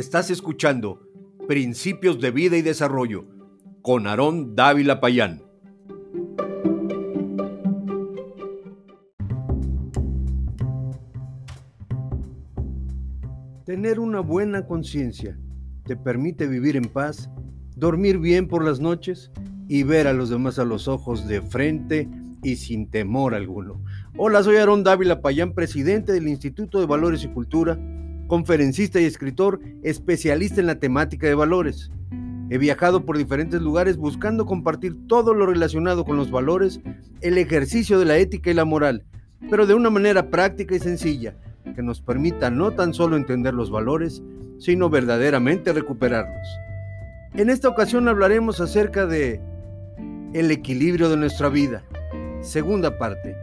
Estás escuchando Principios de Vida y Desarrollo con Aarón Dávila Payán. Tener una buena conciencia te permite vivir en paz, dormir bien por las noches y ver a los demás a los ojos de frente y sin temor alguno. Hola, soy Aarón Dávila Payán, presidente del Instituto de Valores y Cultura conferencista y escritor especialista en la temática de valores. He viajado por diferentes lugares buscando compartir todo lo relacionado con los valores, el ejercicio de la ética y la moral, pero de una manera práctica y sencilla, que nos permita no tan solo entender los valores, sino verdaderamente recuperarlos. En esta ocasión hablaremos acerca de el equilibrio de nuestra vida. Segunda parte.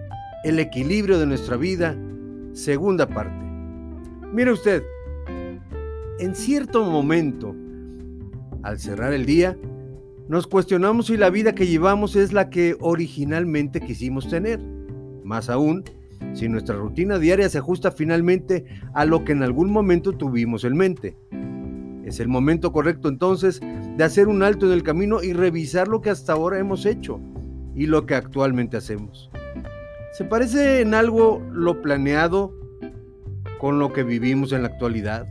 El equilibrio de nuestra vida. Segunda parte. Mire usted, en cierto momento, al cerrar el día, nos cuestionamos si la vida que llevamos es la que originalmente quisimos tener. Más aún, si nuestra rutina diaria se ajusta finalmente a lo que en algún momento tuvimos en mente. Es el momento correcto entonces de hacer un alto en el camino y revisar lo que hasta ahora hemos hecho y lo que actualmente hacemos. ¿Se parece en algo lo planeado con lo que vivimos en la actualidad.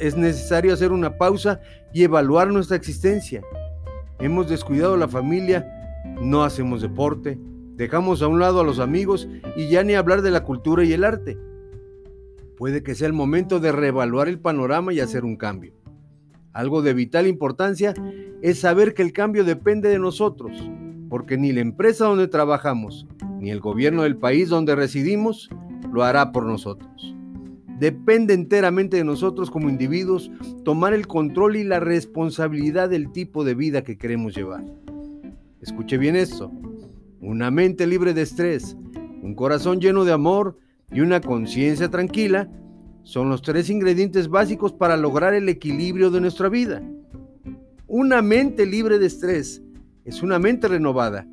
Es, necesario hacer una pausa y evaluar nuestra existencia. Hemos descuidado la familia, no hacemos deporte, dejamos a un lado a los amigos y ya ni hablar de la cultura y el arte. Puede que sea el momento de reevaluar el panorama y hacer un cambio. Algo de vital importancia es saber que el cambio depende de nosotros, porque ni la empresa donde trabajamos, ni el gobierno del país donde residimos lo hará por nosotros. Depende enteramente de nosotros como individuos tomar el control y la responsabilidad del tipo de vida que queremos llevar. Escuche bien esto. Una mente libre de estrés, un corazón lleno de amor y una conciencia tranquila son los tres ingredientes básicos para lograr el equilibrio de nuestra vida. Una mente libre de estrés es una mente renovada.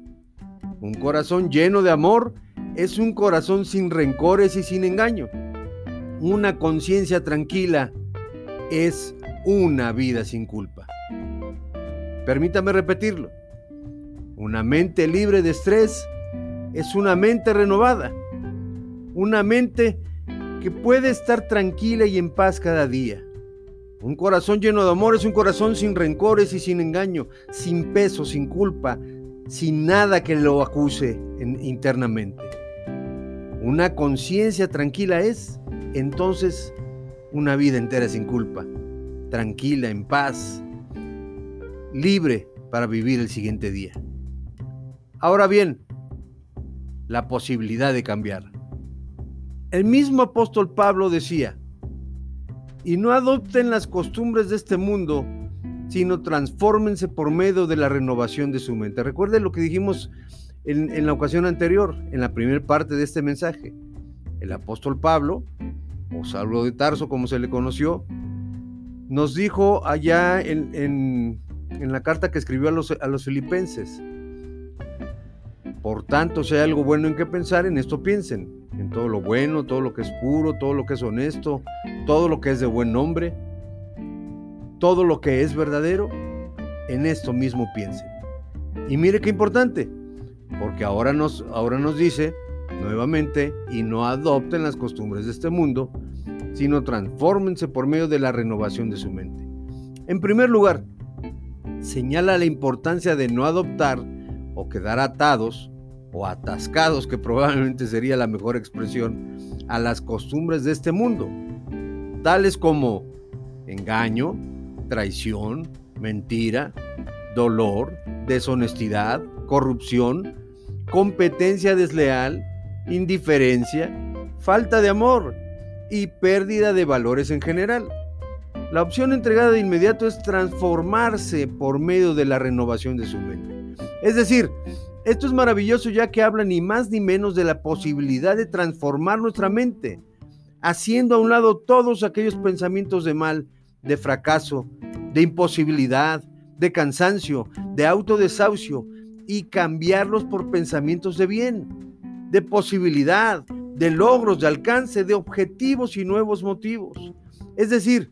Un corazón lleno de amor es un corazón sin rencores y sin engaño. Una conciencia tranquila es una vida sin culpa. Permítame repetirlo. Una mente libre de estrés es una mente renovada. Una mente que puede estar tranquila y en paz cada día. Un corazón lleno de amor es un corazón sin rencores y sin engaño, sin peso, sin culpa, sin nada que lo acuse internamente. Una conciencia tranquila es, entonces, una vida entera sin culpa, tranquila, en paz, libre para vivir el siguiente día. Ahora bien, la posibilidad de cambiar. El mismo apóstol Pablo decía, y no adopten las costumbres de este mundo, sino transfórmense por medio de la renovación de su mente. Recuerden lo que dijimos en, la ocasión anterior, en la primera parte de este mensaje. El apóstol Pablo, o Saulo de Tarso como se le conoció, nos dijo allá en, la carta que escribió a los, a los filipenses, por tanto, si hay algo bueno en que pensar, en esto piensen, en todo lo bueno, todo lo que es puro, todo lo que es honesto, todo lo que es de buen nombre, todo lo que es verdadero, en esto mismo piensen. Y mire qué importante, porque ahora nos, ahora nos dice nuevamente, y no adopten las costumbres de este mundo, sino transfórmense por medio de la renovación de su mente. En primer lugar, señala la importancia de no adoptar o quedar atados o atascados, que probablemente sería la mejor expresión, a las costumbres de este mundo, tales como engaño, traición, mentira, dolor, deshonestidad, corrupción, competencia desleal, indiferencia, falta de amor y pérdida de valores en general. La opción entregada de inmediato es transformarse por medio de la renovación de su mente. Es decir, esto es maravilloso ya que habla ni más ni menos de la posibilidad de transformar nuestra mente, haciendo a un lado todos aquellos pensamientos de mal, de fracaso, de imposibilidad, de cansancio, de autodesahucio y cambiarlos por pensamientos de bien, de posibilidad, de logros, de alcance, de objetivos y nuevos motivos. Es decir,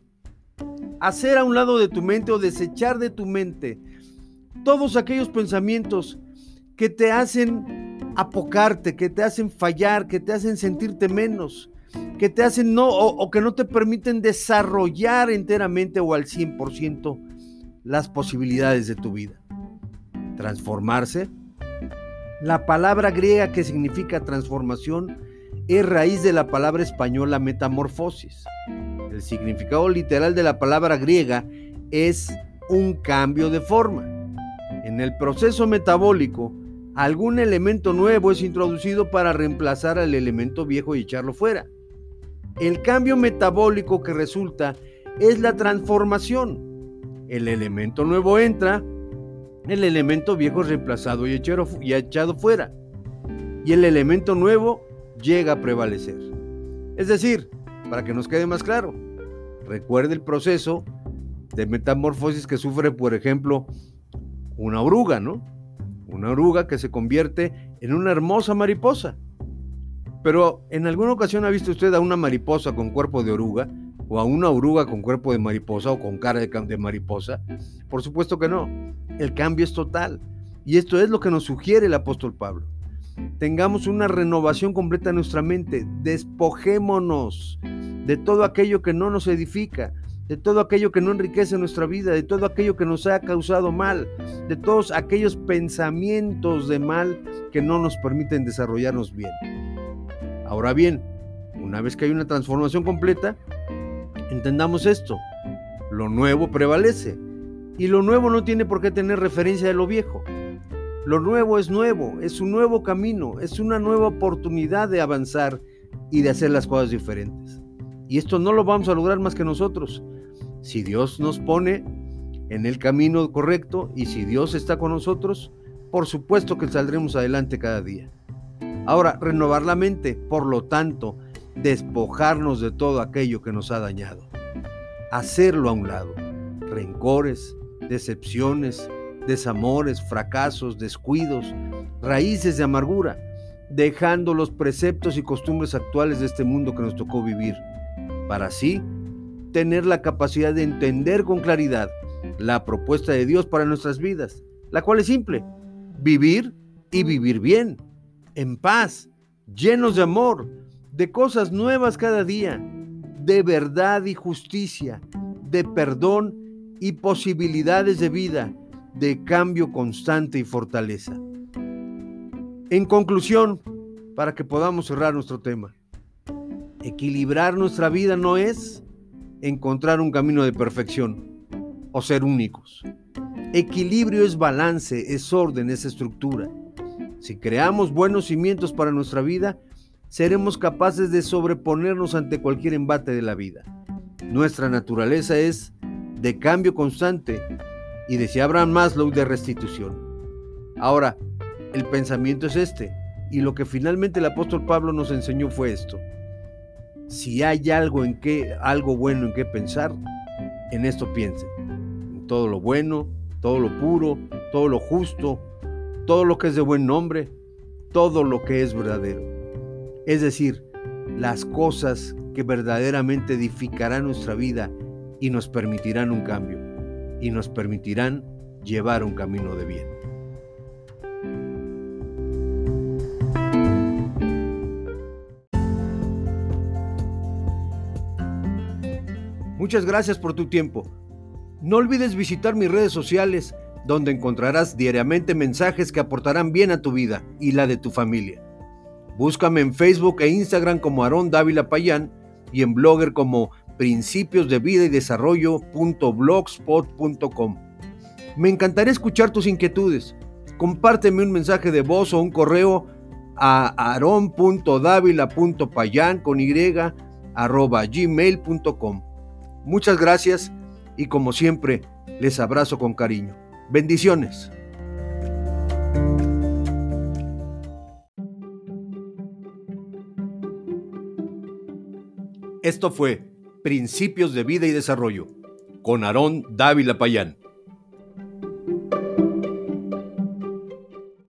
hacer a un lado de tu mente o desechar de tu mente todos aquellos pensamientos que te hacen apocarte, que te hacen fallar, que te hacen sentirte menos, que te hacen no o, que no te permiten desarrollar enteramente o al 100% las posibilidades de tu vida. Transformarse. La palabra griega que significa transformación es raíz de la palabra española metamorfosis. El significado literal de la palabra griega es un cambio de forma. En el proceso metabólico, algún elemento nuevo es introducido para reemplazar al elemento viejo y echarlo fuera. El cambio metabólico que resulta es la transformación. El elemento nuevo entra, el elemento viejo es reemplazado y echado fuera. Y el elemento nuevo llega a prevalecer. Es decir, para que nos quede más claro. Recuerde el proceso de metamorfosis que sufre, por ejemplo, una oruga, ¿no? Una oruga que se convierte en una hermosa mariposa. Pero ¿en alguna ocasión ha visto usted a una mariposa con cuerpo de oruga? ¿O a una oruga con cuerpo de mariposa o con cara de, de mariposa? Por supuesto que no. El cambio es total. Y esto es lo que nos sugiere el apóstol Pablo tengamos una renovación completa en nuestra mente, despojémonos de todo aquello que no nos edifica, de todo aquello que no enriquece nuestra vida, de todo aquello que nos ha causado mal, de todos aquellos pensamientos de mal que no nos permiten desarrollarnos bien. Ahora bien, una vez que hay una transformación completa, entendamos esto, lo nuevo prevalece y lo nuevo no tiene por qué tener referencia de lo viejo. Lo nuevo es nuevo, es un nuevo camino, es una nueva oportunidad de avanzar y de hacer las cosas diferentes. Y esto no lo vamos a lograr más que nosotros. Si Dios nos pone en el camino correcto y si Dios está con nosotros, por supuesto que saldremos adelante cada día. Ahora, renovar la mente, por lo tanto, despojarnos de todo aquello que nos ha dañado. Hacerlo a un lado. Rencores, decepciones, desamores, fracasos, descuidos, raíces de amargura, dejando los preceptos y costumbres actuales de este mundo que nos tocó vivir, para así tener la capacidad de entender con claridad la propuesta de Dios para nuestras vidas, la cual es simple, vivir y vivir bien, en paz, llenos de amor, de cosas nuevas cada día, de verdad y justicia, de perdón y posibilidades de vida, de cambio constante y fortaleza. En conclusión, para que podamos cerrar nuestro tema, equilibrar nuestra vida no es encontrar un camino de perfección o ser únicos. Equilibrio es balance, es orden, es estructura. Si creamos buenos cimientos para nuestra vida, seremos capaces de sobreponernos ante cualquier embate de la vida. Nuestra naturaleza es de cambio constante y decía Abraham Maslow de restitución. Ahora, el pensamiento es este, y lo que finalmente el apóstol Pablo nos enseñó fue esto. Si hay algo en qué, algo bueno en qué pensar, en esto piense. En todo lo bueno, todo lo puro, todo lo justo, todo lo que es de buen nombre, todo lo que es verdadero. Es decir, las cosas que verdaderamente edificarán nuestra vida y nos permitirán un cambio y nos permitirán llevar un camino de bien. Muchas gracias por tu tiempo. No olvides visitar mis redes sociales donde encontrarás diariamente mensajes que aportarán bien a tu vida y la de tu familia. Búscame en Facebook e Instagram como Aarón Dávila Payán y en Blogger como principios de vida y desarrollo.blogspot.com. Me encantaría escuchar tus inquietudes. Compárteme un mensaje de voz o un correo a aron.davila.payan con y arroba gmail.com. Muchas gracias y como siempre les abrazo con cariño. Bendiciones. Esto fue Principios de Vida y Desarrollo con Aarón Dávila Payán.